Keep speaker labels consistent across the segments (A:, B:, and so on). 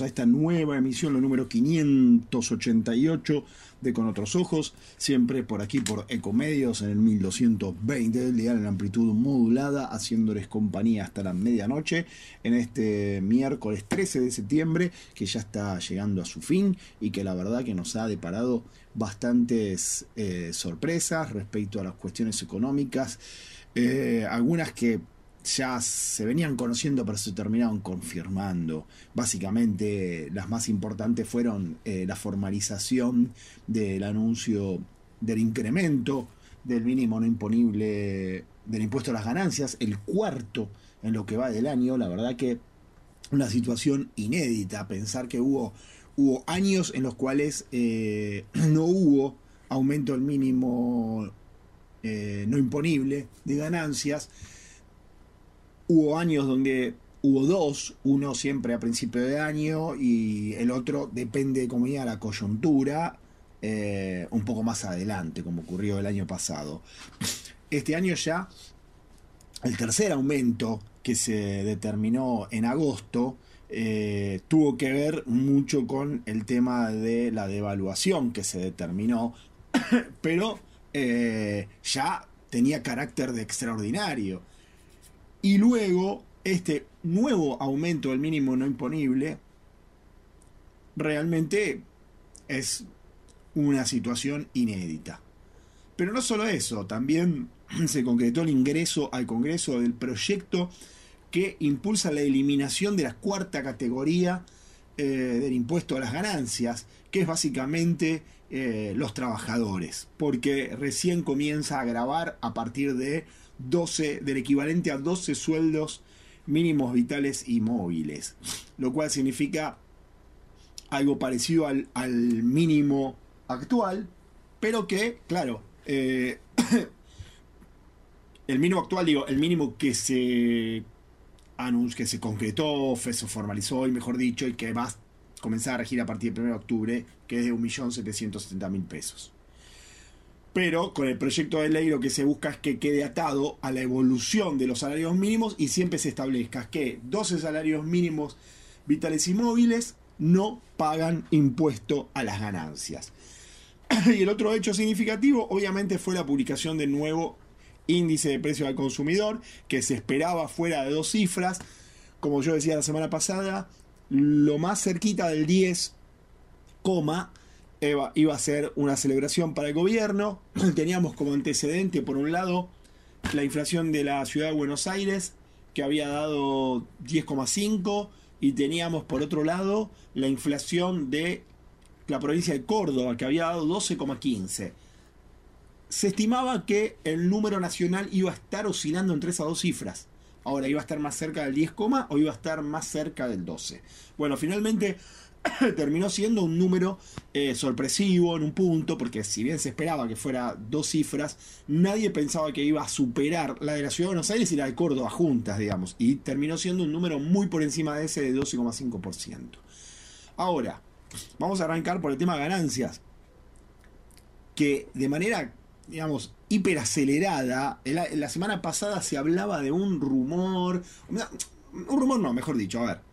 A: a esta nueva emisión, lo número 588 de Con Otros Ojos, siempre por aquí por Ecomedios en el 1220 del día en amplitud modulada, haciéndoles compañía hasta la medianoche en este miércoles 13 de septiembre, que ya está llegando a su fin y que la verdad que nos ha deparado bastantes eh, sorpresas respecto a las cuestiones económicas, eh, algunas que ya se venían conociendo pero se terminaron confirmando. Básicamente las más importantes fueron eh, la formalización del anuncio del incremento del mínimo no imponible del impuesto a las ganancias, el cuarto en lo que va del año, la verdad que una situación inédita, pensar que hubo, hubo años en los cuales eh, no hubo aumento del mínimo eh, no imponible de ganancias, Hubo años donde hubo dos, uno siempre a principio de año y el otro depende, como ya la coyuntura, eh, un poco más adelante, como ocurrió el año pasado. Este año ya, el tercer aumento que se determinó en agosto, eh, tuvo que ver mucho con el tema de la devaluación que se determinó, pero eh, ya tenía carácter de extraordinario. Y luego, este nuevo aumento del mínimo no imponible realmente es una situación inédita. Pero no solo eso, también se concretó el ingreso al Congreso del proyecto que impulsa la eliminación de la cuarta categoría eh, del impuesto a las ganancias, que es básicamente eh, los trabajadores, porque recién comienza a grabar a partir de 12, del equivalente a 12 sueldos mínimos vitales y móviles, lo cual significa algo parecido al, mínimo actual, pero que, claro, eh, el mínimo actual, digo, el mínimo que se que se concretó, se formalizó, y mejor dicho, y que va a comenzar a regir a partir del 1 de octubre, que es de 1.770.000 pesos pero con el proyecto de ley lo que se busca es que quede atado a la evolución de los salarios mínimos y siempre se establezca que 12 salarios mínimos vitales y móviles no pagan impuesto a las ganancias. Y el otro hecho significativo obviamente fue la publicación del nuevo índice de precio al consumidor que se esperaba fuera de dos cifras, como yo decía la semana pasada, lo más cerquita del 10, iba a ser una celebración para el gobierno. Teníamos como antecedente, por un lado, la inflación de la ciudad de Buenos Aires, que había dado 10,5, y teníamos, por otro lado, la inflación de la provincia de Córdoba, que había dado 12,15. Se estimaba que el número nacional iba a estar oscilando entre esas dos cifras. Ahora, ¿iba a estar más cerca del 10, o iba a estar más cerca del 12? Bueno, finalmente terminó siendo un número eh, sorpresivo en un punto, porque si bien se esperaba que fuera dos cifras, nadie pensaba que iba a superar la de la Ciudad de Buenos Aires y la de Córdoba juntas, digamos, y terminó siendo un número muy por encima de ese de 12,5%. Ahora, vamos a arrancar por el tema ganancias, que de manera, digamos, hiperacelerada, la, la semana pasada se hablaba de un rumor, un rumor no, mejor dicho, a ver,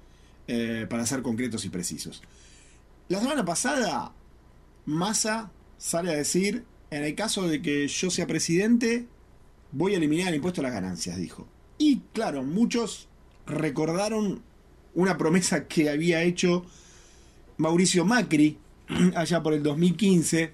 A: eh, para ser concretos y precisos. La semana pasada, Massa sale a decir, en el caso de que yo sea presidente, voy a eliminar el impuesto a las ganancias, dijo. Y claro, muchos recordaron una promesa que había hecho Mauricio Macri allá por el 2015,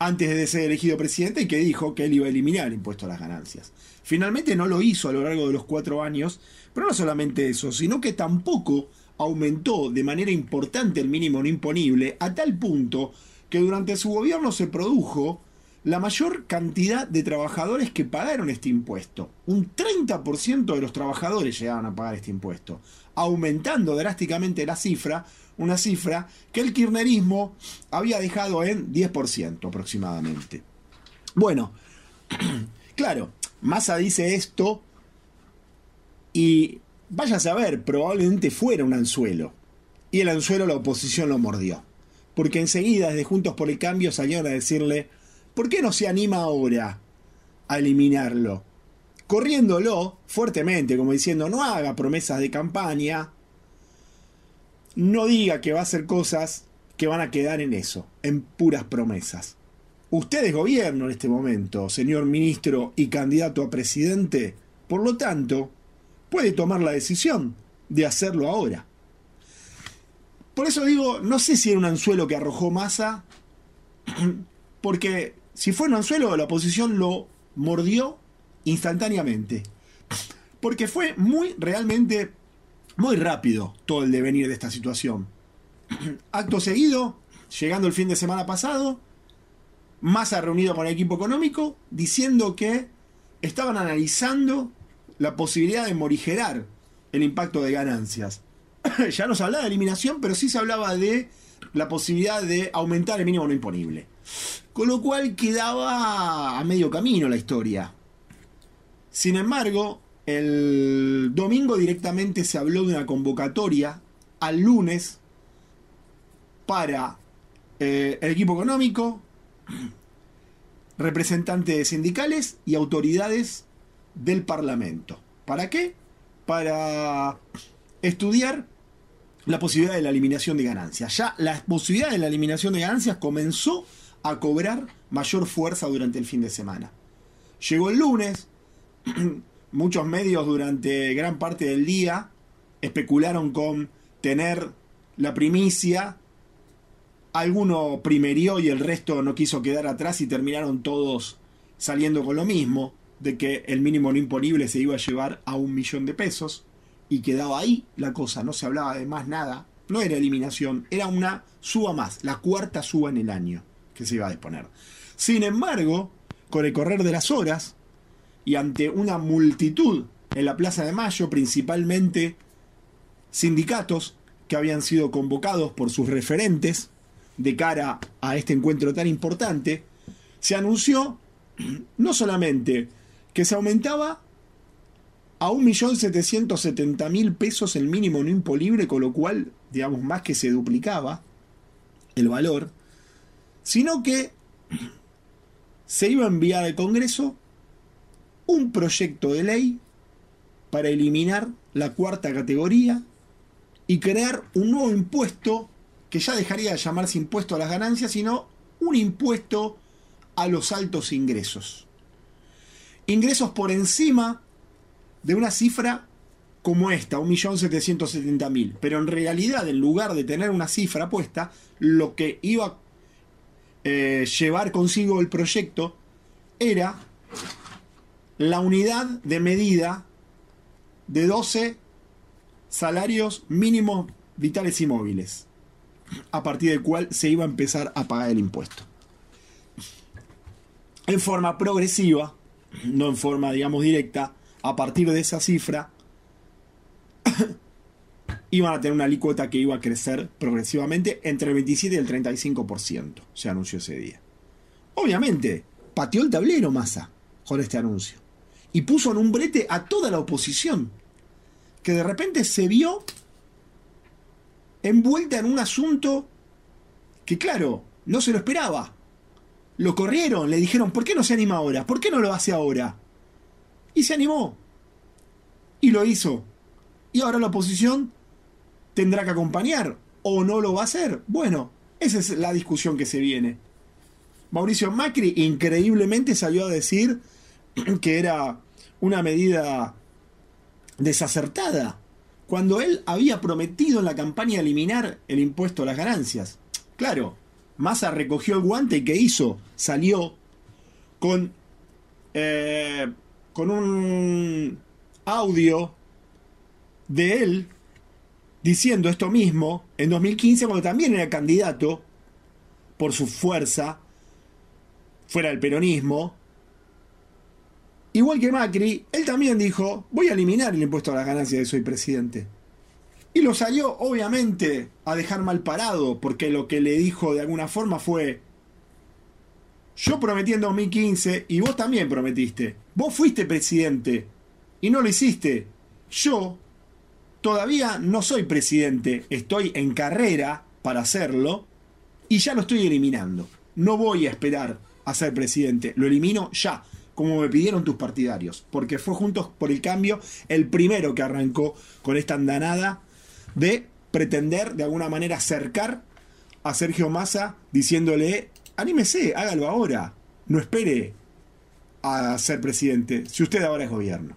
A: antes de ser elegido presidente, y que dijo que él iba a eliminar el impuesto a las ganancias. Finalmente no lo hizo a lo largo de los cuatro años, pero no solamente eso, sino que tampoco aumentó de manera importante el mínimo no imponible a tal punto que durante su gobierno se produjo la mayor cantidad de trabajadores que pagaron este impuesto. Un 30% de los trabajadores llegaban a pagar este impuesto, aumentando drásticamente la cifra, una cifra que el kirchnerismo había dejado en 10% aproximadamente. Bueno, claro, Massa dice esto y Vaya a saber, probablemente fuera un anzuelo. Y el anzuelo la oposición lo mordió. Porque enseguida, desde Juntos por el Cambio, salieron a decirle, ¿por qué no se anima ahora a eliminarlo? Corriéndolo fuertemente, como diciendo, no haga promesas de campaña. no diga que va a hacer cosas que van a quedar en eso, en puras promesas. Usted es gobierno en este momento, señor ministro y candidato a presidente, por lo tanto, puede tomar la decisión de hacerlo ahora. Por eso digo, no sé si era un anzuelo que arrojó masa, porque si fue un anzuelo, la oposición lo mordió instantáneamente. Porque fue muy, realmente, muy rápido todo el devenir de esta situación. Acto seguido, llegando el fin de semana pasado, Massa reunido con el equipo económico, diciendo que estaban analizando la posibilidad de morigerar el impacto de ganancias. ya no se hablaba de eliminación, pero sí se hablaba de la posibilidad de aumentar el mínimo no imponible. Con lo cual quedaba a medio camino la historia. Sin embargo, el domingo directamente se habló de una convocatoria al lunes para eh, el equipo económico, representantes sindicales y autoridades del Parlamento. ¿Para qué? Para estudiar la posibilidad de la eliminación de ganancias. Ya la posibilidad de la eliminación de ganancias comenzó a cobrar mayor fuerza durante el fin de semana. Llegó el lunes, muchos medios durante gran parte del día especularon con tener la primicia, alguno primerió y el resto no quiso quedar atrás y terminaron todos saliendo con lo mismo, de que el mínimo no imponible se iba a llevar a un millón de pesos y quedaba ahí la cosa, no se hablaba de más nada, no era eliminación, era una suba más, la cuarta suba en el año que se iba a disponer. Sin embargo, con el correr de las horas y ante una multitud en la Plaza de Mayo, principalmente sindicatos que habían sido convocados por sus referentes de cara a este encuentro tan importante, se anunció no solamente que se aumentaba a 1.770.000 pesos el mínimo no impolible, con lo cual, digamos, más que se duplicaba el valor, sino que se iba a enviar al Congreso un proyecto de ley para eliminar la cuarta categoría y crear un nuevo impuesto que ya dejaría de llamarse impuesto a las ganancias, sino un impuesto a los altos ingresos. Ingresos por encima de una cifra como esta, 1.770.000. Pero en realidad, en lugar de tener una cifra puesta, lo que iba a eh, llevar consigo el proyecto era la unidad de medida de 12 salarios mínimos vitales y móviles, a partir del cual se iba a empezar a pagar el impuesto. En forma progresiva, no en forma, digamos, directa, a partir de esa cifra, iban a tener una alícuota que iba a crecer progresivamente entre el 27 y el 35%, se anunció ese día. Obviamente, pateó el tablero Massa con este anuncio y puso en un brete a toda la oposición, que de repente se vio envuelta en un asunto que, claro, no se lo esperaba. Lo corrieron, le dijeron, ¿por qué no se anima ahora? ¿Por qué no lo hace ahora? Y se animó. Y lo hizo. Y ahora la oposición tendrá que acompañar o no lo va a hacer. Bueno, esa es la discusión que se viene. Mauricio Macri increíblemente salió a decir que era una medida desacertada, cuando él había prometido en la campaña eliminar el impuesto a las ganancias. Claro, Massa recogió el guante y ¿qué hizo? Salió con eh, con un audio de él diciendo esto mismo en 2015 cuando también era candidato por su fuerza fuera del peronismo. Igual que Macri, él también dijo, voy a eliminar el impuesto a las ganancias de soy presidente. Y lo salió obviamente a dejar mal parado, porque lo que le dijo de alguna forma fue, yo prometí en 2015 y vos también prometiste. Vos fuiste presidente y no lo hiciste. Yo todavía no soy presidente, estoy en carrera para hacerlo y ya lo estoy eliminando. No voy a esperar a ser presidente, lo elimino ya, como me pidieron tus partidarios, porque fue Juntos por el Cambio el primero que arrancó con esta andanada de pretender de alguna manera acercar a Sergio Massa diciéndole, anímese, hágalo ahora, no espere a ser presidente, si usted ahora es gobierno.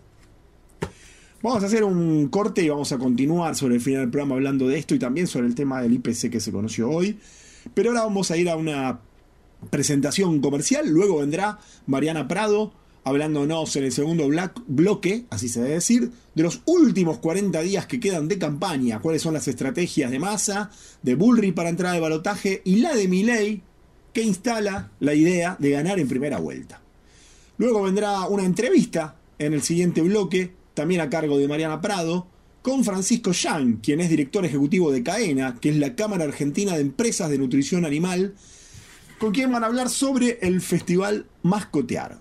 A: Vamos a hacer un corte y vamos a continuar sobre el final del programa hablando de esto y también sobre el tema del IPC que se conoció hoy. Pero ahora vamos a ir a una presentación comercial, luego vendrá Mariana Prado hablándonos en el segundo bloque, así se debe decir, de los últimos 40 días que quedan de campaña, cuáles son las estrategias de masa, de Bullrich para entrar de balotaje y la de Milley que instala la idea de ganar en primera vuelta. Luego vendrá una entrevista en el siguiente bloque, también a cargo de Mariana Prado, con Francisco Yang, quien es director ejecutivo de CAENA, que es la Cámara Argentina de Empresas de Nutrición Animal, con quien van a hablar sobre el festival Mascotear.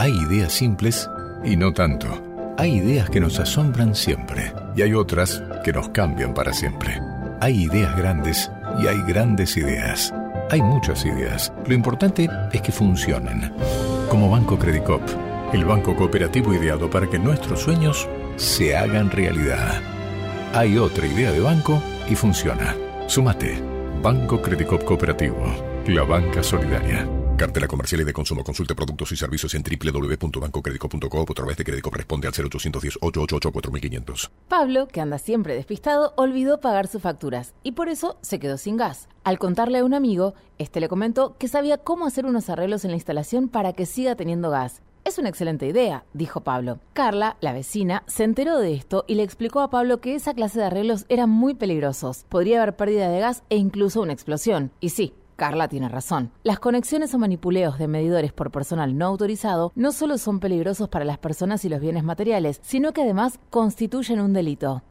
B: hay ideas simples y no tanto. Hay ideas que nos asombran siempre y hay otras que nos cambian para siempre. Hay ideas grandes y hay grandes ideas. Hay muchas ideas. Lo importante es que funcionen. Como Banco Credicop, el banco cooperativo ideado para que nuestros sueños se hagan realidad. Hay otra idea de banco y funciona. Súmate. Banco Credicop Cooperativo. La banca solidaria. Cartela comercial y de consumo. Consulte productos y servicios en www.bancocredico.com o a través de crédito responde al 0810-888-4500.
C: Pablo, que anda siempre despistado, olvidó pagar sus facturas y por eso se quedó sin gas. Al contarle a un amigo, este le comentó que sabía cómo hacer unos arreglos en la instalación para que siga teniendo gas. Es una excelente idea, dijo Pablo. Carla, la vecina, se enteró de esto y le explicó a Pablo que esa clase de arreglos eran muy peligrosos. Podría haber pérdida de gas e incluso una explosión. Y sí, Carla tiene razón. Las conexiones o manipuleos de medidores por personal no autorizado no solo son peligrosos para las personas y los bienes materiales, sino que además constituyen un delito.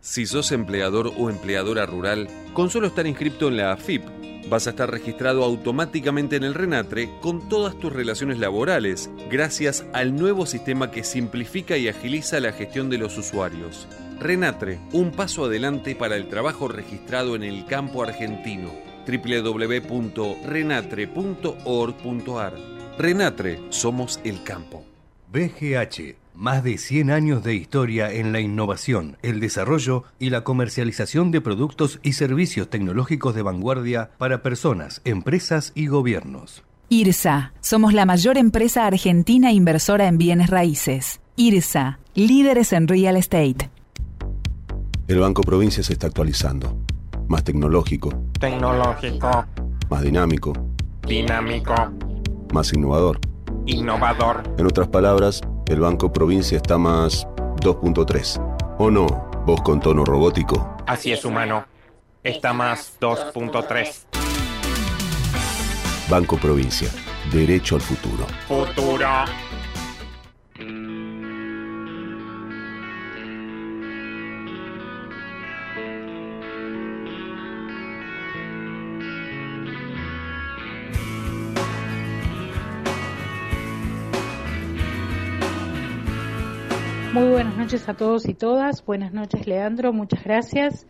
D: Si sos empleador o empleadora rural, con solo estar inscrito en la AFIP, vas a estar registrado automáticamente en el RENATRE con todas tus relaciones laborales, gracias al nuevo sistema que simplifica y agiliza la gestión de los usuarios. RENATRE, un paso adelante para el trabajo registrado en el campo argentino. www.renatre.org.ar Renatre, somos el campo.
E: BGH más de 100 años de historia en la innovación, el desarrollo y la comercialización de productos y servicios tecnológicos de vanguardia para personas, empresas y gobiernos.
F: IRSA, somos la mayor empresa argentina inversora en bienes raíces. IRSA, líderes en real estate.
G: El Banco Provincia se está actualizando. Más tecnológico.
H: Tecnológico.
G: Más dinámico.
H: Dinámico.
G: Más innovador.
H: Innovador.
G: En otras palabras, el Banco Provincia está más 2.3. ¿O no? Vos con tono robótico.
H: Así es, humano. Está más 2.3.
G: Banco Provincia. Derecho al futuro.
H: Futuro.
I: Noches a todos y todas. Buenas noches, Leandro. Muchas gracias.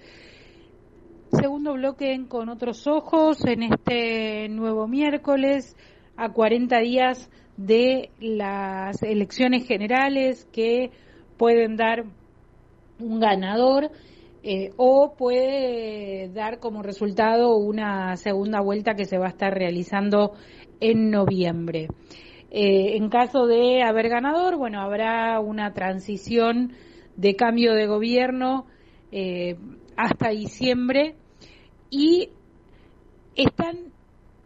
I: Segundo bloque con otros ojos en este nuevo miércoles, a 40 días de las elecciones generales que pueden dar un ganador eh, o puede dar como resultado una segunda vuelta que se va a estar realizando en noviembre. Eh, en caso de haber ganador, bueno, habrá una transición de cambio de gobierno eh, hasta diciembre y están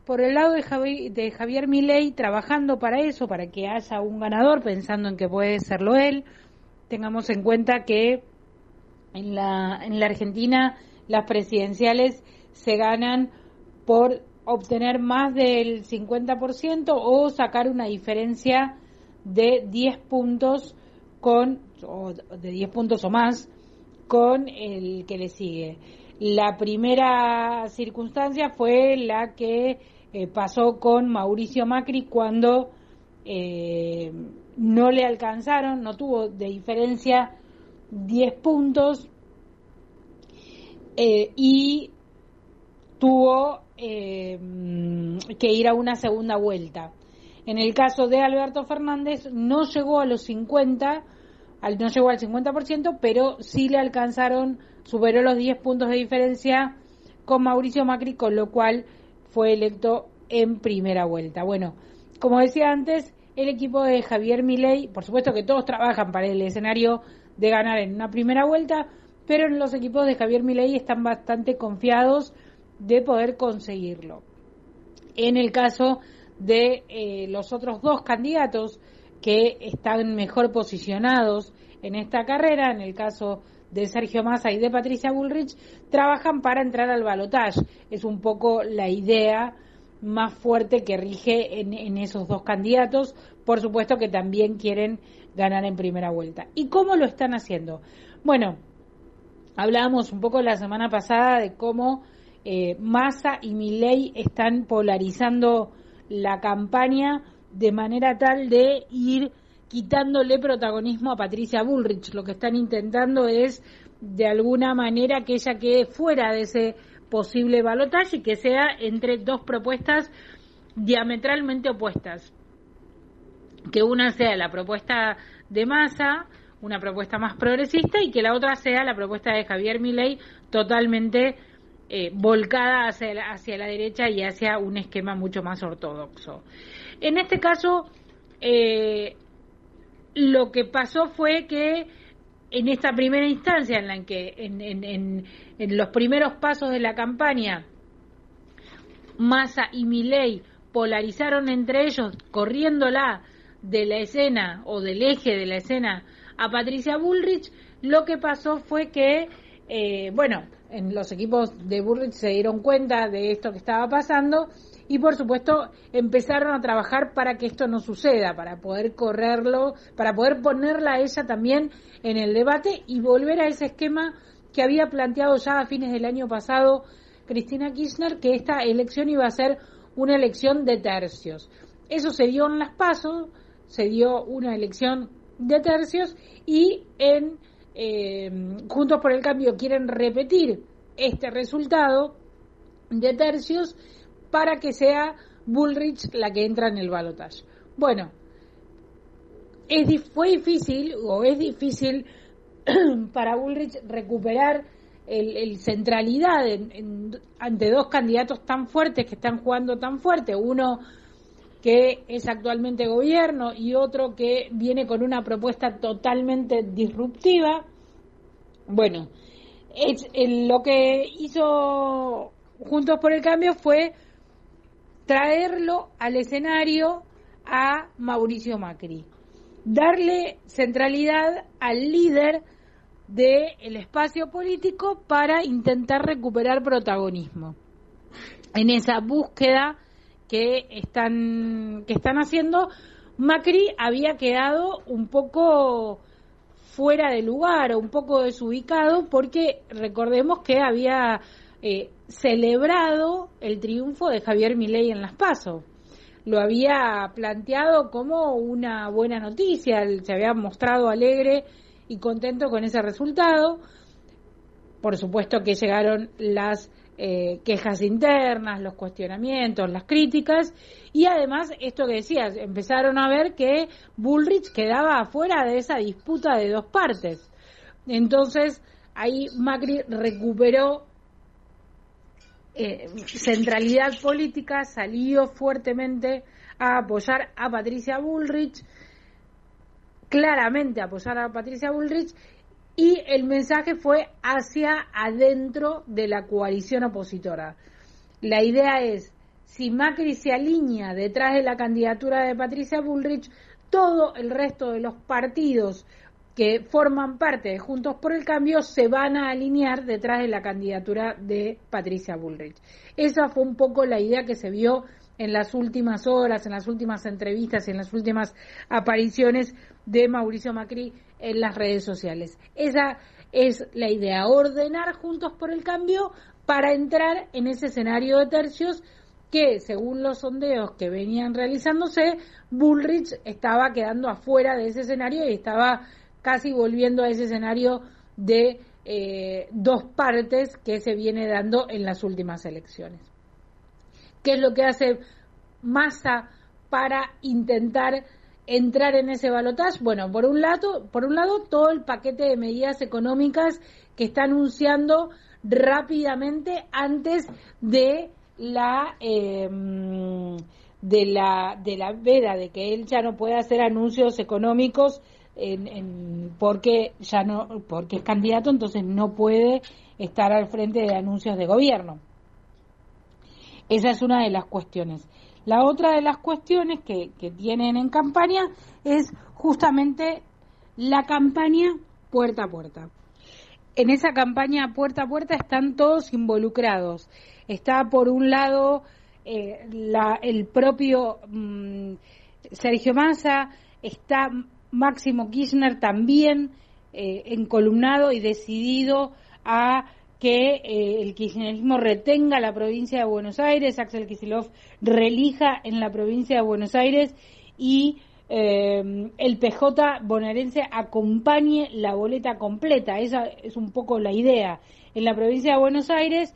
I: por el lado de Javier, de Javier Milei trabajando para eso, para que haya un ganador, pensando en que puede serlo él. Tengamos en cuenta que en la, en la Argentina las presidenciales se ganan por obtener más del 50% o sacar una diferencia de 10 puntos con o de 10 puntos o más con el que le sigue. La primera circunstancia fue la que eh, pasó con Mauricio Macri cuando eh, no le alcanzaron, no tuvo de diferencia 10 puntos eh, y tuvo que ir a una segunda vuelta. En el caso de Alberto Fernández no llegó a los 50, no llegó al 50%, pero sí le alcanzaron, superó los 10 puntos de diferencia con Mauricio Macri, con lo cual fue electo en primera vuelta. Bueno, como decía antes, el equipo de Javier Milei, por supuesto que todos trabajan para el escenario de ganar en una primera vuelta, pero en los equipos de Javier Milei están bastante confiados de poder conseguirlo. En el caso de eh, los otros dos candidatos que están mejor posicionados en esta carrera, en el caso de Sergio Massa y de Patricia Bullrich, trabajan para entrar al balotaje. Es un poco la idea más fuerte que rige en, en esos dos candidatos, por supuesto que también quieren ganar en primera vuelta. ¿Y cómo lo están haciendo? Bueno, hablábamos un poco la semana pasada de cómo eh, Massa y Milei están polarizando la campaña de manera tal de ir quitándole protagonismo a Patricia Bullrich. Lo que están intentando es, de alguna manera, que ella quede fuera de ese posible balotaje y que sea entre dos propuestas diametralmente opuestas. Que una sea la propuesta de Massa, una propuesta más progresista, y que la otra sea la propuesta de Javier Milei, totalmente eh, volcada hacia la, derecha y hacia un esquema mucho más ortodoxo. En este caso, eh, lo que pasó fue que en esta primera instancia en la que en, los primeros pasos de la campaña Massa y Milei polarizaron entre ellos corriéndola de la escena o del eje de la escena a Patricia Bullrich lo que pasó fue que eh, bueno en los equipos de Burrich se dieron cuenta de esto que estaba pasando y por supuesto empezaron a trabajar para que esto no suceda, para poder correrlo, para poder ponerla a ella también en el debate y volver a ese esquema que había planteado ya a fines del año pasado Cristina Kirchner, que esta elección iba a ser una elección de tercios. Eso se dio en las pasos, se dio una elección de tercios y en eh, Juntos por el Cambio quieren repetir este resultado de tercios para que sea Bullrich la que entra en el balotaje. Bueno, es, fue difícil o es difícil para Bullrich recuperar el, centralidad ante dos candidatos tan fuertes que están jugando tan fuerte, uno que es actualmente gobierno y otro que viene con una propuesta totalmente disruptiva. Bueno, es, lo que hizo Juntos por el Cambio fue traerlo al escenario a Mauricio Macri, darle centralidad al líder del espacio político para intentar recuperar protagonismo. En esa búsqueda que están, que están haciendo, Macri había quedado un poco fuera de lugar o un poco desubicado porque recordemos que había eh, celebrado el triunfo de Javier Milei en las PASO. Lo había planteado como una buena noticia, se había mostrado alegre y contento con ese resultado. Por supuesto que llegaron las eh, quejas internas, los cuestionamientos, las críticas y además esto que decías, empezaron a ver que Bullrich quedaba afuera de esa disputa de dos partes. Entonces ahí Macri recuperó eh, centralidad política, salió fuertemente a apoyar a Patricia Bullrich, claramente a apoyar a Patricia Bullrich y el mensaje fue hacia adentro de la coalición opositora. La idea es, si Macri se alinea detrás de la candidatura de Patricia Bullrich, todo el resto de los partidos que forman parte de Juntos por el Cambio se van a alinear detrás de la candidatura de Patricia Bullrich. Esa fue un poco la idea que se vio en las últimas horas, en las últimas entrevistas en las últimas apariciones de Mauricio Macri en las redes sociales. Esa es la idea, ordenar Juntos por el Cambio para entrar en ese escenario de tercios que, según los sondeos que venían realizándose, Bullrich estaba quedando afuera de ese escenario y estaba casi volviendo a ese escenario de eh, dos partes que se viene dando en las últimas elecciones. ¿Qué es lo que hace Massa para intentar entrar en ese balotaje? Bueno, por un lado, por un lado todo el paquete de medidas económicas que está anunciando rápidamente antes de la em, de la de la veda de que él ya no puede hacer anuncios económicos en, porque ya no porque es candidato entonces no puede estar al frente de anuncios de gobierno esa es una de las cuestiones. La otra de las cuestiones que, que tienen en campaña es justamente la campaña puerta a puerta. En esa campaña puerta a puerta están todos involucrados. Está por un lado eh, la, el propio mm, Sergio Massa está Máximo Kirchner también eh, encolumnado y decidido a que eh, el kirchnerismo retenga la provincia de Buenos Aires, Axel Kicillof relija en la provincia de Buenos Aires y eh, el PJ bonaerense acompañe la boleta completa. Esa es un poco la idea. En la provincia de Buenos Aires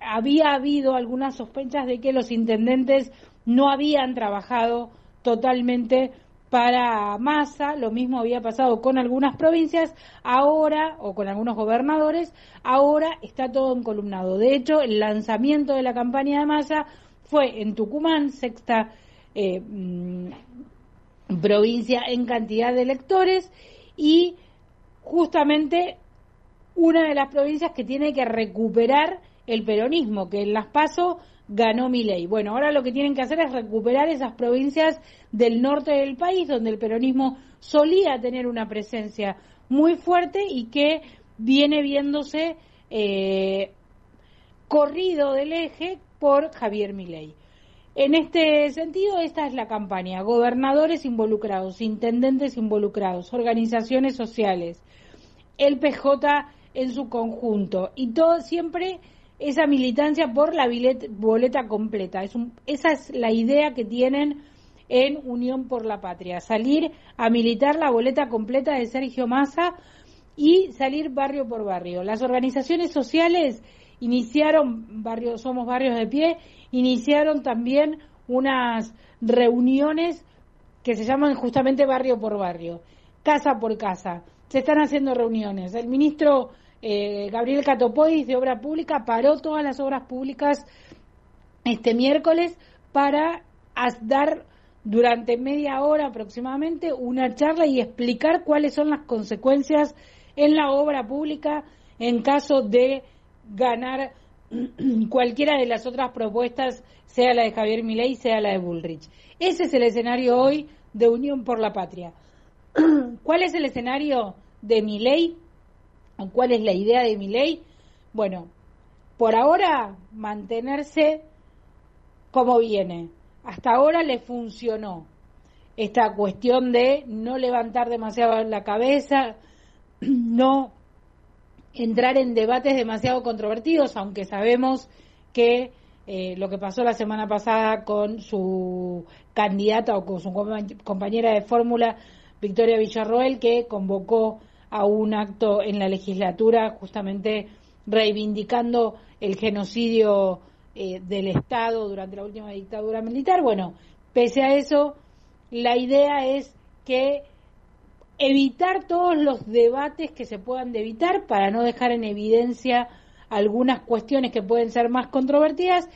I: había habido algunas sospechas de que los intendentes no habían trabajado totalmente para Massa, lo mismo había pasado con algunas provincias, ahora, o con algunos gobernadores, ahora está todo encolumnado. De hecho, el lanzamiento de la campaña de Massa fue en Tucumán, sexta eh, mm, provincia en cantidad de electores, y justamente una de las provincias que tiene que recuperar el peronismo, que en las PASO ganó mi ley. Bueno, ahora lo que tienen que hacer es recuperar esas provincias del norte del país donde el peronismo solía tener una presencia muy fuerte y que viene viéndose eh, corrido del eje por Javier Milei. En este sentido, esta es la campaña. Gobernadores involucrados, intendentes involucrados, organizaciones sociales, el PJ en su conjunto y todo siempre esa militancia por la boleta completa. Es esa es la idea que tienen en Unión por la Patria, salir a militar la boleta completa de Sergio Massa y salir barrio por barrio. Las organizaciones sociales iniciaron, barrio, somos barrios de pie, iniciaron también unas reuniones que se llaman justamente barrio por barrio, casa por casa. Se están haciendo reuniones. El ministro eh, Gabriel Catopois de Obra Pública paró todas las obras públicas este miércoles para dar durante media hora aproximadamente una charla y explicar cuáles son las consecuencias en la obra pública en caso de ganar cualquiera de las otras propuestas, sea la de Javier Milei, sea la de Bullrich. Ese es el escenario hoy de Unión por la Patria. ¿Cuál es el escenario de Milei? ¿Cuál es la idea de mi ley? Bueno, por ahora mantenerse como viene. Hasta ahora le funcionó esta cuestión de no levantar demasiado la cabeza, no entrar en debates demasiado controvertidos, aunque sabemos que eh, lo que pasó la semana pasada con su candidata o con su compañera de fórmula, Victoria Villarroel, que convocó a un acto en la legislatura justamente reivindicando el genocidio eh, del Estado durante la última dictadura militar. Bueno, pese a eso, la idea es que evitar todos los debates que se puedan evitar para no dejar en evidencia algunas cuestiones que pueden ser más controvertidas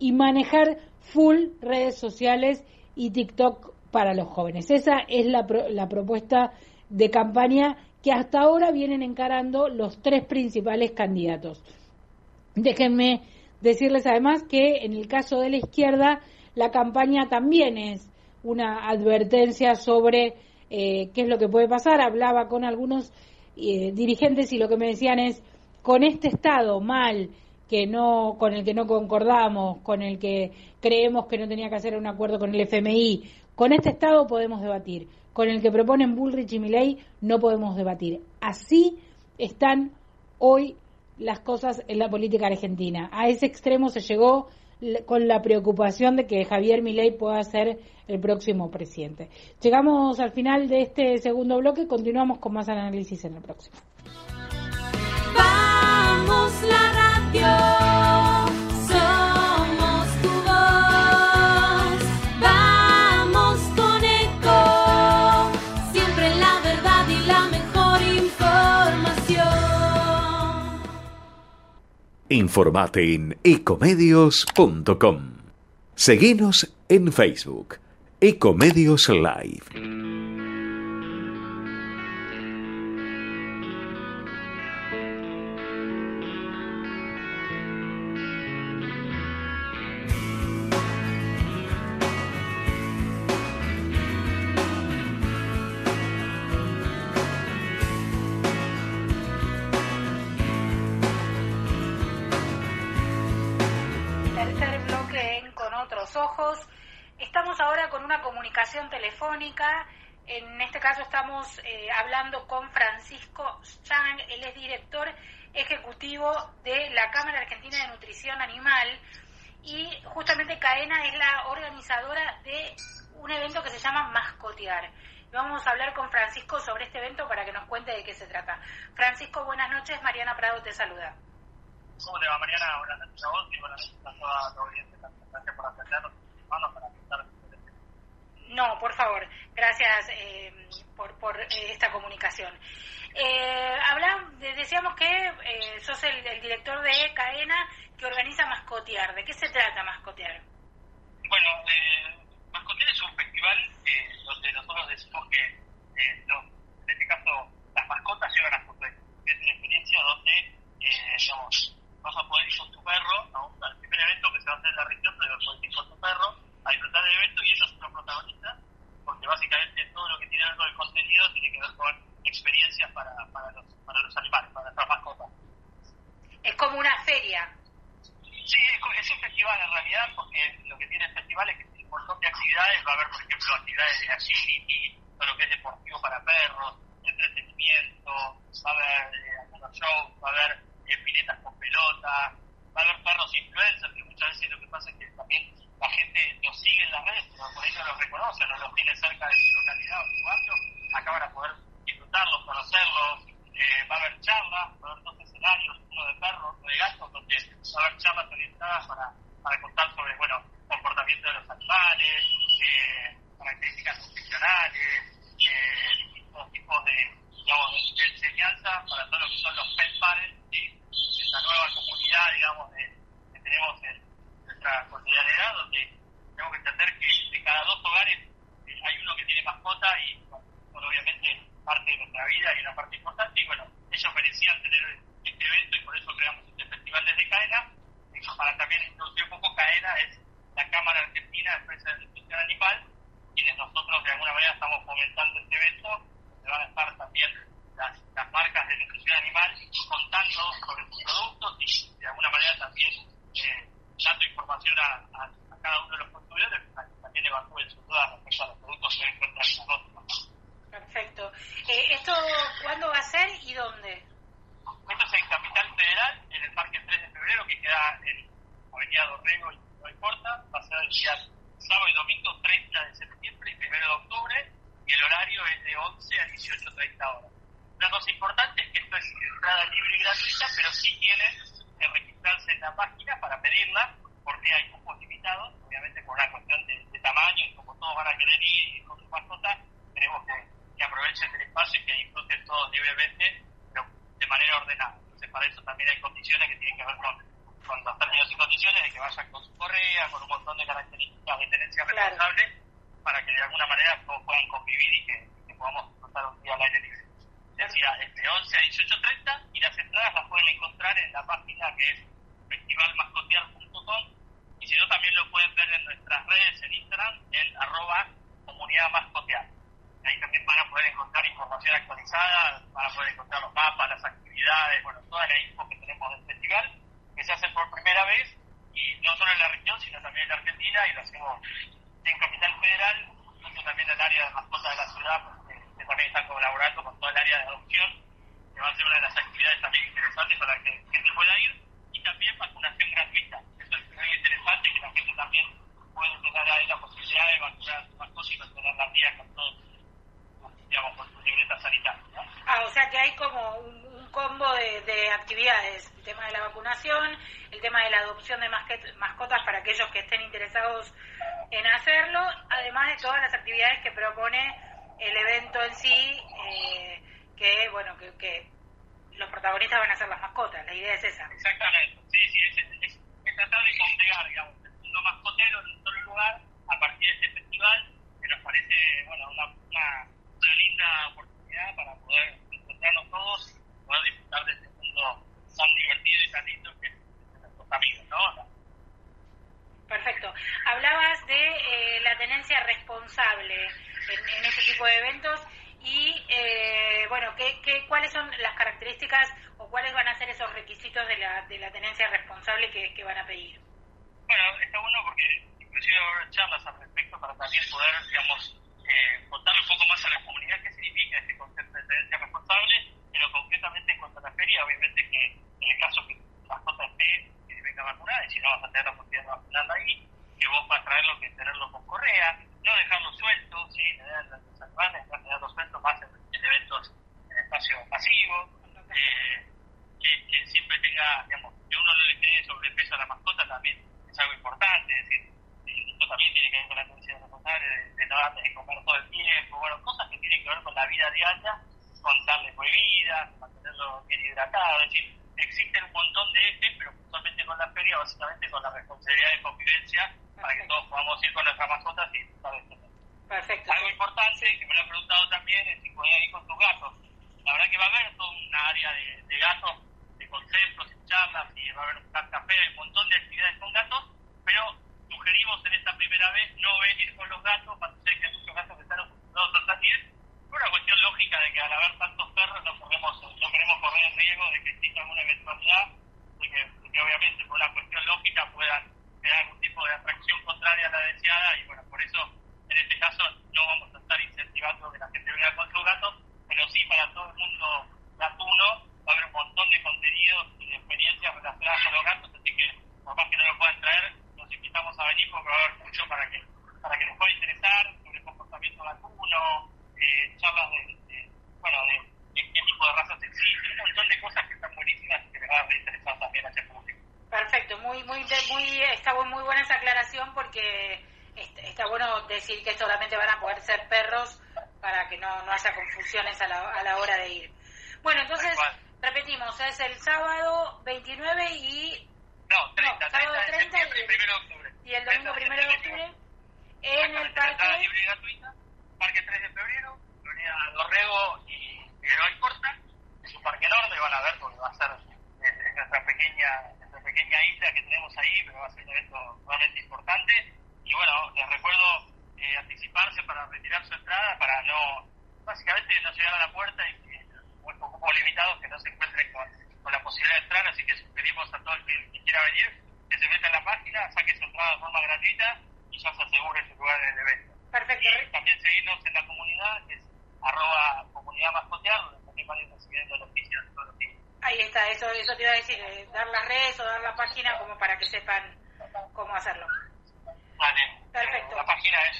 I: y manejar full redes sociales y TikTok para los jóvenes. Esa es la, la propuesta de campaña que hasta ahora vienen encarando los tres principales candidatos. Déjenme Decirles además que en el caso de la izquierda, la campaña también es una advertencia sobre eh, qué es lo que puede pasar. Hablaba con algunos eh, dirigentes y lo que me decían es, con este Estado mal, que no, con el que no concordamos, con el que creemos que no tenía que hacer un acuerdo con el FMI, con este Estado podemos debatir, con el que proponen Bullrich y Milley no podemos debatir. Así están hoy las cosas en la política argentina. A ese extremo se llegó con la preocupación de que Javier Milei pueda ser el próximo presidente. Llegamos al final de este segundo bloque, continuamos con más análisis en el próximo.
J: Vamos la radio,
K: Informate en ecomedios.com. Seguinos en Facebook, Ecomedios Live.
I: Es la organizadora de un evento que se llama Mascotear. Vamos a hablar con Francisco sobre este evento para que nos cuente de qué se trata. Francisco, buenas noches. Mariana Prado te saluda.
L: ¿Cómo te va, Mariana? Buenas noches a vos y buenas noches a toda la audiencia. Gracias por atendernos para contar
I: No, por favor, gracias eh, por, por eh, esta comunicación. Eh, habla- de- decíamos que eh, sos el, el director de Caena que organiza Mascotear. ¿De qué se trata Mascotear?
L: Bueno, eh, Mascotel es un festival eh, donde nosotros decimos que eh, en este caso las mascotas llevan a su Es una experiencia donde, eh, digamos, vas a poder ir con tu perro a un, al primer evento que se va a hacer en la región, pero puedes ir con tu perro a disfrutar del evento y ellos son los protagonistas, porque básicamente todo lo que tiene que ver contenido tiene que ver con experiencias para, para, los, para los animales, para nuestras mascotas.
I: Es como una feria.
L: Sí, es, co- es un en realidad, porque lo que tiene el festival es que tiene un montón de actividades. Va a haber, por ejemplo, actividades de agility, todo lo que es deportivo para perros, entretenimiento, va a haber eh, algunos shows, va a haber eh, piletas con pelota, va a haber perros influencers, que muchas veces lo que pasa es que también la gente los sigue en las redes, pero por ahí no los reconoce, no los tiene cerca de su localidad o su barrio, acá van a poder disfrutarlos, conocerlos, eh, va a haber charlas, va a haber dos escenarios, uno de perros, uno de gatos, donde va a haber charlas orientadas para, para contar sobre, bueno, comportamiento de los animales, eh, características nutricionales, eh, distintos tipos de, enseñanza para todo lo que son los pet parents, ¿sí? esta nueva comunidad, digamos, de, que tenemos en nuestra cotidianidad, donde tenemos que entender que de cada dos hogares eh, hay uno que tiene mascota y, obviamente parte de nuestra vida y una parte importante. Y bueno, ellos merecían tener este evento y por eso creamos este festival desde Caena. Y para también introducir un poco, Caena es la Cámara Argentina de Animal, quienes nosotros de alguna manera estamos fomentando este evento, donde van a estar también las, las marcas de nutrición animal contando sobre sus productos y de alguna manera también eh, dando información a, a- a cada uno de los consumidores para que también evacúen sus dudas respecto a los productos que encuentran en nosotros.
I: Perfecto. Eh, ¿Esto cuándo va a ser y dónde?
L: Esto es en Capital Federal, en el Parque 3 de Febrero, que queda en Avenida Dorrego y no importa. Va a ser el día sábado y domingo 30 de septiembre y 1 de octubre. Y el horario es de 11 a 18.30 horas. Una cosa importante es que esto es entrada libre y gratuita, pero sí tienen que registrarse en la página para pedirla, porque hay cupos limitados,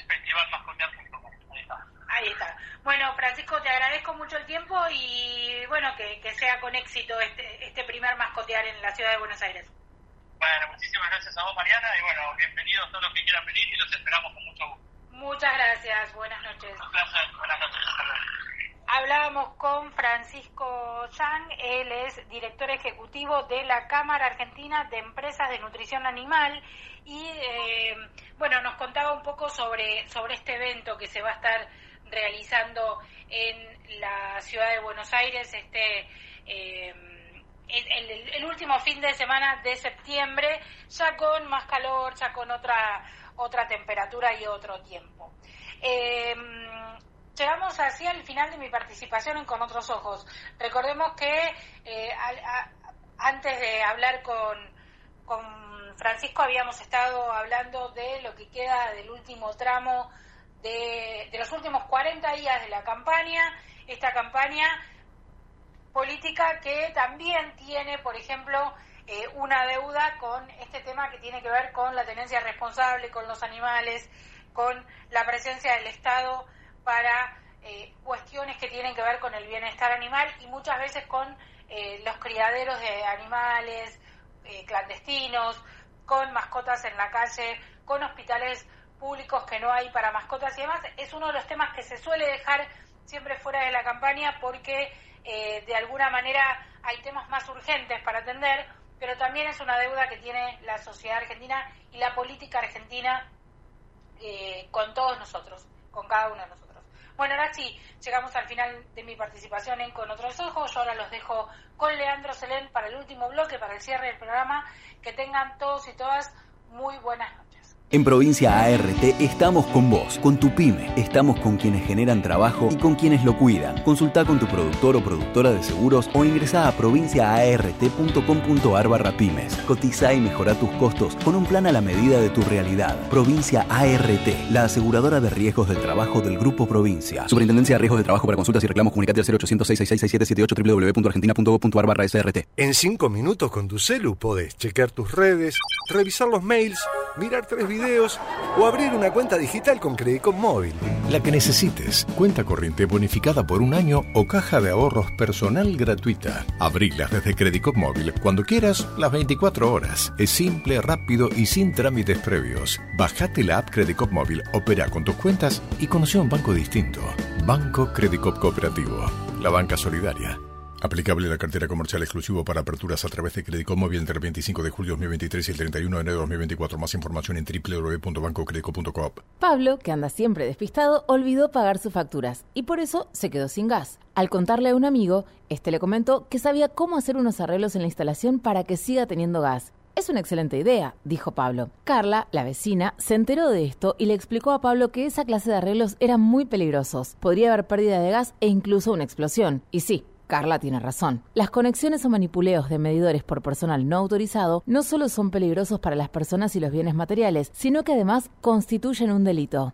L: Festival Mascotear
I: Ahí está.
L: Ahí está.
I: Bueno, Francisco, te agradezco mucho el tiempo y bueno, que, que sea con éxito este, este primer mascotear en la ciudad de Buenos Aires.
L: Bueno, muchísimas gracias a vos, Mariana, y bueno, bienvenidos todos los que quieran venir y los esperamos con mucho gusto.
I: Muchas gracias, buenas noches.
L: Un placer, buenas noches.
I: Hablábamos con Francisco Yang, él es director ejecutivo de la Cámara Argentina de Empresas de Nutrición Animal y eh, bueno, nos contaba un poco sobre, sobre este evento que se va a estar realizando en la ciudad de Buenos Aires este eh, el, último fin de semana de septiembre, ya con más calor, ya con otra otra temperatura y otro tiempo. Eh, llegamos así al final de mi participación en Con Otros Ojos. Recordemos que eh, a- antes de hablar con, con Francisco habíamos estado hablando de lo que queda del último tramo de, de los últimos 40 días de la campaña. Esta campaña política que también tiene, por ejemplo, eh, una deuda con este tema que tiene que ver con la tenencia responsable, con los animales, con la presencia del Estado para eh, cuestiones que tienen que ver con el bienestar animal y muchas veces con eh, los criaderos de animales eh, clandestinos, con mascotas en la calle, con hospitales públicos que no hay para mascotas y demás. Es uno de los temas que se suele dejar siempre fuera de la campaña porque eh, de alguna manera hay temas más urgentes para atender, pero también es una deuda que tiene la sociedad argentina y la política argentina eh, con todos nosotros, con cada uno de nosotros. Bueno, ahora sí, llegamos al final de mi participación en Con Otros Ojos. Yo ahora los dejo con Leandro Selén para el último bloque, para el cierre del programa. Que tengan todos y todas muy buenas noches.
M: En Provincia ART estamos con vos, con tu pyme, estamos con quienes generan trabajo y con quienes lo cuidan. Consulta con tu productor o productora de seguros o ingresa a provinciaart.com.ar barra pymes. Cotiza y mejora tus costos con un plan a la medida de tu realidad. Provincia ART, la aseguradora de riesgos del trabajo del Grupo Provincia. Superintendencia de Riesgos del Trabajo para consultas y reclamos comunicate al 0800 666 www.argentina.gov.ar barra SRT.
N: En cinco minutos con tu celu podés chequear tus redes, revisar los mails, mirar tres videos o abrir una cuenta digital con Credicop Móvil.
B: La que necesites. Cuenta corriente bonificada por un año o caja de ahorros personal gratuita. Abrilas desde Credicop Móvil cuando quieras, las 24 horas. Es simple, rápido y sin trámites previos. Bajate la app Credicop Móvil, opera con tus cuentas y conoce un banco distinto. Banco Credicop Cooperativo. La banca solidaria. Aplicable la cartera comercial exclusivo para aperturas a través de Credicop Móvil entre el 25 de julio de 2023 y el 31 de enero de 2024. Más información en www.bancocredico.coop.
C: Pablo, que anda siempre despistado, olvidó pagar sus facturas y por eso se quedó sin gas. Al contarle a un amigo, este le comentó que sabía cómo hacer unos arreglos en la instalación para que siga teniendo gas. Es una excelente idea, dijo Pablo. Carla, la vecina, se enteró de esto y le explicó a Pablo que esa clase de arreglos eran muy peligrosos. Podría haber pérdida de gas e incluso una explosión. Y sí, Carla tiene razón. Las conexiones o manipuleos de medidores por personal no autorizado no solo son peligrosos para las personas y los bienes materiales, sino que además constituyen un delito.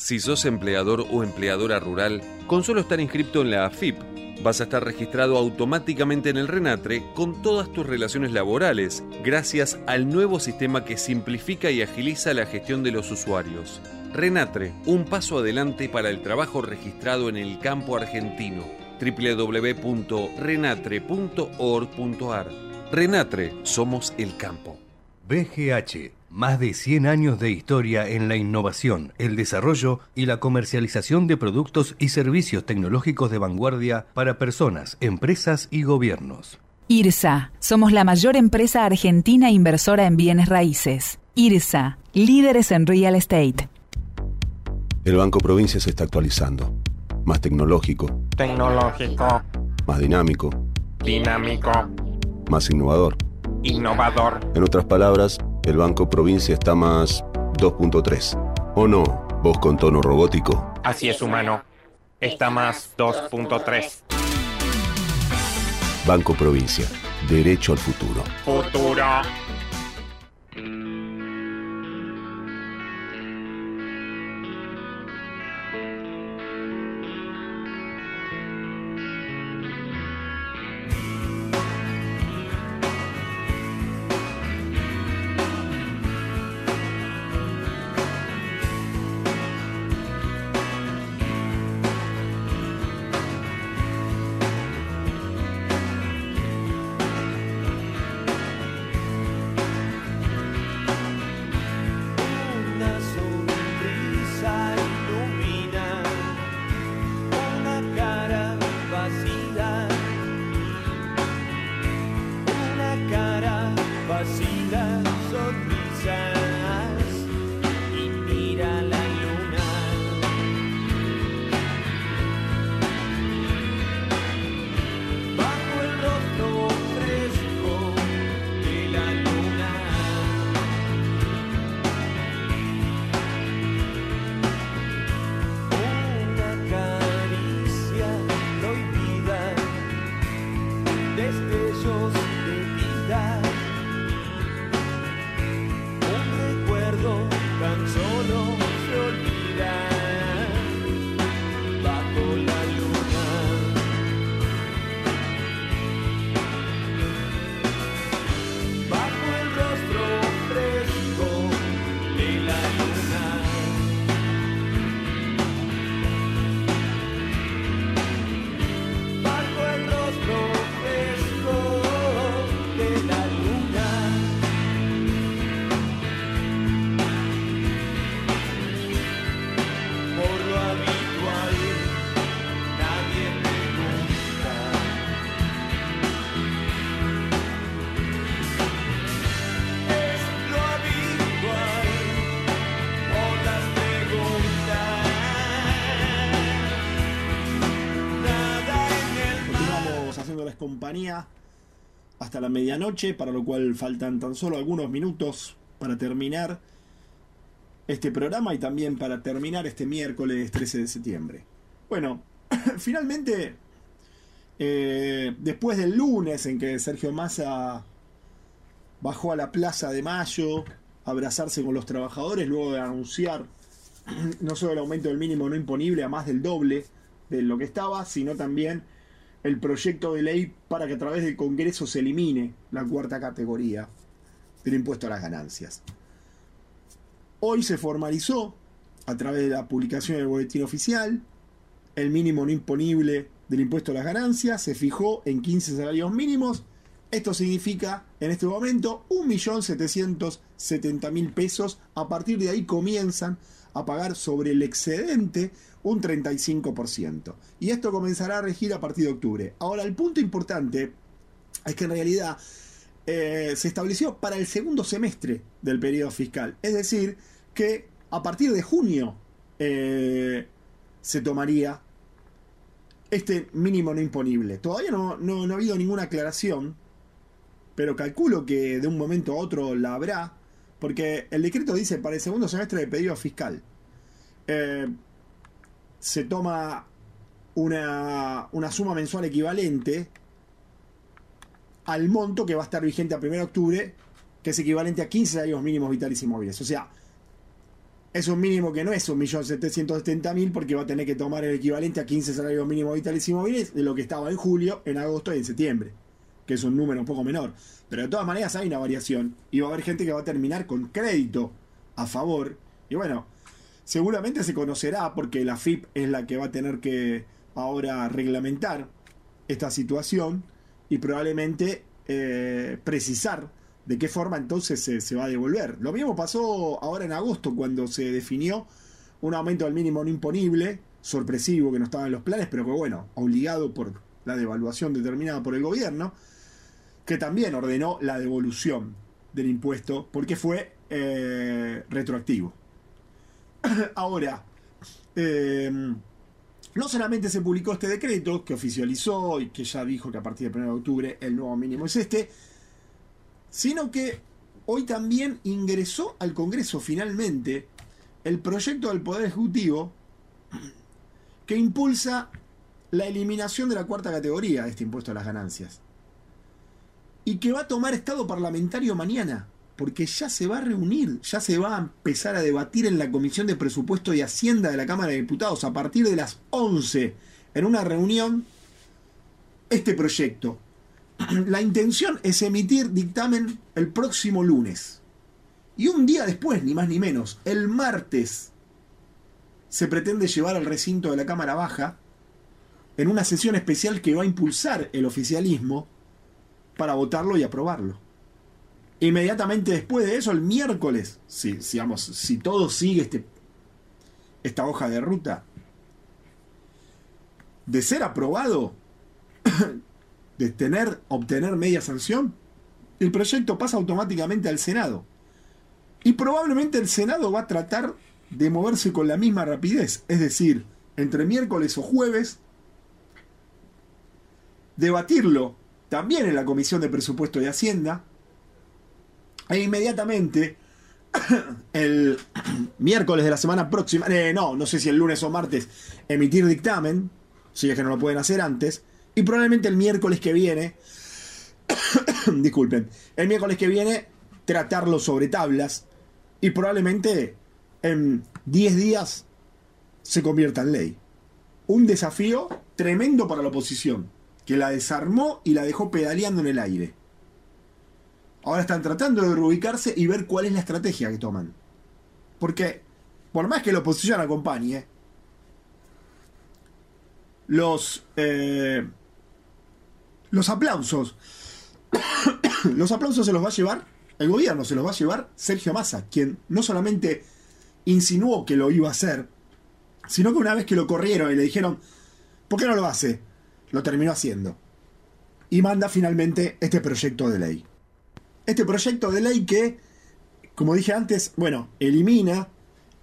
D: Si sos empleador o empleadora rural, con solo estar inscrito en la AFIP, vas a estar registrado automáticamente en el RENATRE con todas tus relaciones laborales, gracias al nuevo sistema que simplifica y agiliza la gestión de los usuarios. RENATRE, un paso adelante para el trabajo registrado en el campo argentino. www.renatre.org.ar Renatre, somos el campo.
E: BGH, más de 100 años de historia en la innovación, el desarrollo y la comercialización de productos y servicios tecnológicos de vanguardia para personas, empresas y gobiernos.
F: IRSA, somos la mayor empresa argentina inversora en bienes raíces. IRSA, líderes en real estate.
G: El Banco Provincia se está actualizando. Más tecnológico,
H: Tecnológico,
G: más dinámico,
H: dinámico,
G: más innovador.
H: innovador.
G: En otras palabras, el Banco Provincia está más 2.3. ¿O no? Vos con tono robótico.
H: Así es, humano. Está más 2.3.
G: Banco Provincia. Derecho al futuro.
H: Futuro.
A: Hasta la medianoche, para lo cual faltan tan solo algunos minutos para terminar este programa y también para terminar este miércoles 13 de septiembre. Bueno, finalmente, eh, después del lunes en que Sergio Massa bajó a la Plaza de Mayo a abrazarse con los trabajadores luego de anunciar no solo el aumento del mínimo no imponible a más del doble de lo que estaba, sino también el proyecto de ley para que a través del Congreso se elimine la cuarta categoría del impuesto a las ganancias. Hoy se formalizó, a través de la publicación del boletín oficial, el mínimo no imponible del impuesto a las ganancias, se fijó en 15 salarios mínimos. Esto significa, en este momento, 1.770.000 pesos. A partir de ahí comienzan a pagar sobre el excedente un 35%. Y esto comenzará a regir a partir de octubre. Ahora, el punto importante es que en realidad eh, se estableció para el segundo semestre del periodo fiscal. Es decir, que a partir de junio eh, se tomaría este mínimo no imponible. Todavía no, no, no ha habido ninguna aclaración, pero calculo que de un momento a otro la habrá, porque el decreto dice para el segundo semestre del periodo fiscal. Eh, se toma una, una suma mensual equivalente al monto que va a estar vigente a 1 de octubre, que es equivalente a 15 salarios mínimos vitales y móviles. O sea, es un mínimo que no es 1.770.000 porque va a tener que tomar el equivalente a 15 salarios mínimos vitales y móviles de lo que estaba en julio, en agosto y en septiembre, que es un número un poco menor. Pero de todas maneras hay una variación y va a haber gente que va a terminar con crédito a favor. Y bueno, seguramente se conocerá porque la FIP es la que va a tener que ahora reglamentar esta situación y probablemente eh, precisar de qué forma entonces se, va a devolver. Lo mismo pasó ahora en agosto cuando se definió un aumento del mínimo no imponible, sorpresivo que no estaba en los planes, pero que bueno, obligado por la devaluación determinada por el gobierno, que también ordenó la devolución del impuesto porque fue eh, retroactivo. Ahora, eh, no solamente se publicó este decreto que oficializó y que ya dijo que a partir del 1 de octubre el nuevo mínimo es este, sino que hoy también ingresó al Congreso finalmente el proyecto del Poder Ejecutivo que impulsa la eliminación de la cuarta categoría de este impuesto a las ganancias. Y que va a tomar estado parlamentario mañana, porque ya se va a reunir, ya se va a empezar a debatir en la Comisión de Presupuesto y Hacienda de la Cámara de Diputados a partir de las 11 en una reunión este proyecto. La intención es emitir dictamen el próximo lunes. Y un día después, ni más ni menos, el martes, se pretende llevar al recinto de la Cámara Baja en una sesión especial que va a impulsar el oficialismo para votarlo y aprobarlo. Inmediatamente después de eso, el miércoles, si, digamos, si todo sigue este, esta hoja de ruta, de ser aprobado, de tener, obtener media sanción, el proyecto pasa automáticamente al Senado. Y probablemente el Senado va a tratar de moverse con la misma rapidez, es decir, entre miércoles o jueves, debatirlo también en la Comisión de Presupuesto y Hacienda, e inmediatamente el miércoles de la semana próxima, eh, no, no sé si el lunes o martes, emitir dictamen, si es que no lo pueden hacer antes, y probablemente el miércoles que viene disculpen, el miércoles que viene tratarlo sobre tablas y probablemente en 10 días se convierta en ley. Un desafío tremendo para la oposición, que la desarmó y la dejó pedaleando en el aire. Ahora están tratando de reubicarse y ver cuál es la estrategia que toman. Porque, por más que la oposición acompañe, los, eh, los aplausos, los aplausos se los va a llevar el gobierno, se los va a llevar Sergio Massa, quien no solamente insinuó que lo iba a hacer, sino que una vez que lo corrieron y le dijeron, ¿por qué no lo hace? Lo terminó haciendo. Y manda finalmente este proyecto de ley. Este proyecto de ley que, como dije antes, bueno, elimina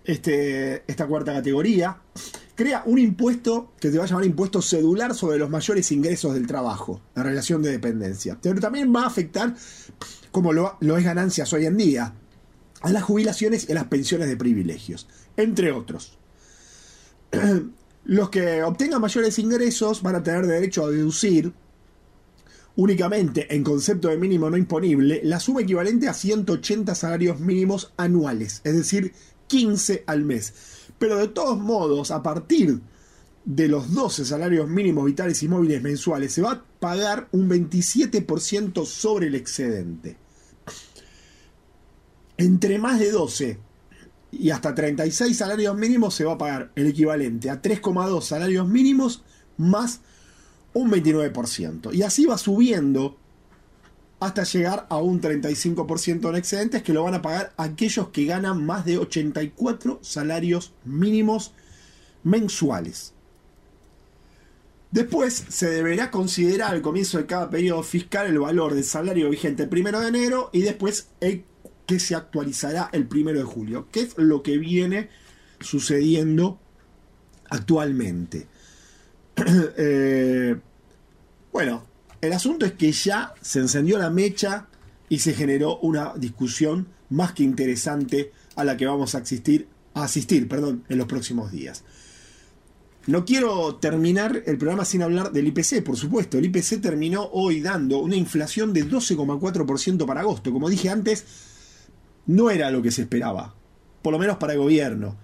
A: este, esta cuarta categoría, crea un impuesto que se va a llamar impuesto cedular sobre los mayores ingresos del trabajo, la relación de dependencia. Pero también va a afectar, como lo, lo es ganancias hoy en día, a las jubilaciones y a las pensiones de privilegios, entre otros. Los que obtengan mayores ingresos van a tener derecho a deducir únicamente en concepto de mínimo no imponible la suma equivalente a 180 salarios mínimos anuales, es decir, 15 al mes. Pero de todos modos, a partir de los 12 salarios mínimos vitales y móviles mensuales, se va a pagar un 27% sobre el excedente. Entre más de 12 y hasta 36 salarios mínimos se va a pagar el equivalente a 3,2 salarios mínimos más un 29%. Y así va subiendo hasta llegar a un 35% en excedentes que lo van a pagar aquellos que ganan más de 84 salarios mínimos mensuales. Después se deberá considerar al comienzo de cada periodo fiscal el valor del salario vigente el primero de enero y después el que se actualizará el primero de julio, que es lo que viene sucediendo actualmente. Eh, bueno, el asunto es que ya se encendió la mecha y se generó una discusión más que interesante a la que vamos a asistir, a asistir perdón, en los próximos días. No quiero terminar el programa sin hablar del IPC, por supuesto. El IPC terminó hoy dando una inflación de 12,4% para agosto. Como dije antes, no era lo que se esperaba, por lo menos para el gobierno.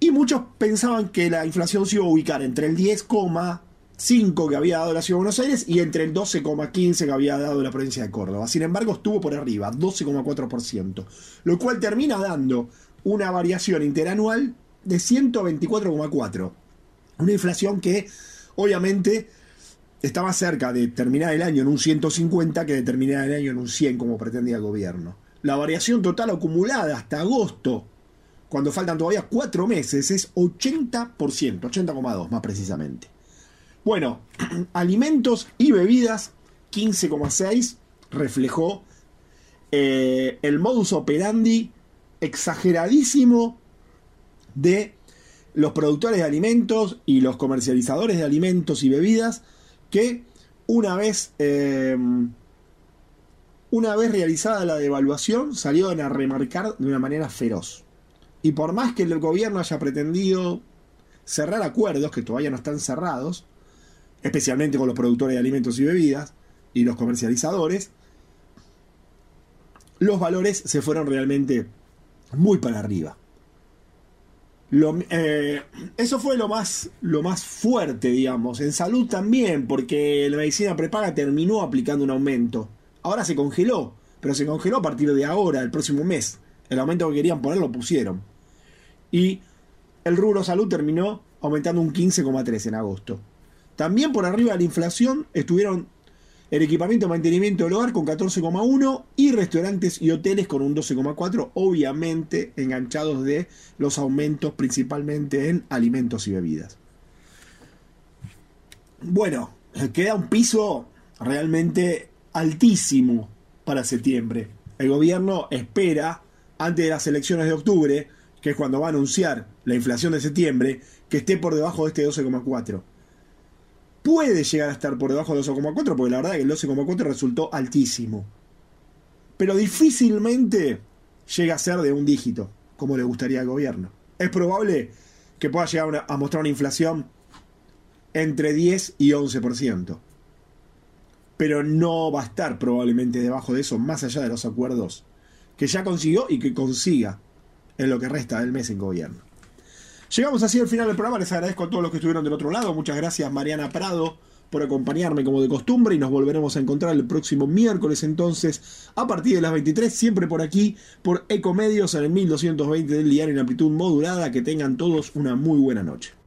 A: Y muchos pensaban que la inflación se iba a ubicar entre el 10,5 que había dado la Ciudad de Buenos Aires y entre el 12,15 que había dado la provincia de Córdoba. Sin embargo, estuvo por arriba, 12,4%, lo cual termina dando una variación interanual de 124,4. Una inflación que obviamente más cerca de terminar el año en un 150 que de terminar el año en un 100 como pretendía el gobierno. La variación total acumulada hasta agosto, cuando faltan todavía cuatro meses, es 80%, 80,2 más precisamente. Bueno, alimentos y bebidas, 15,6 reflejó eh, el modus operandi exageradísimo de los productores de alimentos y los comercializadores de alimentos y bebidas que una vez eh, una vez realizada la devaluación salieron a remarcar de una manera feroz. Y por más que el gobierno haya pretendido cerrar acuerdos que todavía no están cerrados, especialmente con los productores de alimentos y bebidas y los comercializadores, los valores se fueron realmente muy para arriba. Eh, eso fue lo más, lo más fuerte, digamos. En salud también, porque la medicina prepaga terminó aplicando un aumento. Ahora se congeló, pero se congeló a partir de ahora, el próximo mes. El aumento que querían poner lo pusieron. Y el rubro salud terminó aumentando un 15,3 en agosto. También por arriba de la inflación estuvieron el equipamiento de mantenimiento del hogar con 14,1 y restaurantes y hoteles con un 12,4, obviamente enganchados de los aumentos principalmente en alimentos y bebidas. Bueno, queda un piso realmente altísimo para septiembre. El gobierno espera, antes de las elecciones de octubre, que es cuando va a anunciar la inflación de septiembre, que esté por debajo de este 12,4. Puede llegar a estar por debajo del 12,4 porque la verdad es que el 12,4 resultó altísimo. Pero difícilmente llega a ser de un dígito, como le gustaría al gobierno. Es probable que pueda llegar a mostrar una inflación entre 10 y 11%.
O: pero no va a estar probablemente debajo de eso, más allá de los acuerdos que ya consiguió y que consiga en lo que resta del mes en gobierno. Llegamos así al final del programa, les agradezco a todos los que estuvieron del otro lado, muchas gracias Mariana Prado por acompañarme como de costumbre y nos volveremos a encontrar el próximo miércoles entonces a partir de las 23, siempre por aquí, por Ecomedios en el 1220 del diario en amplitud modulada, que tengan todos una muy buena noche.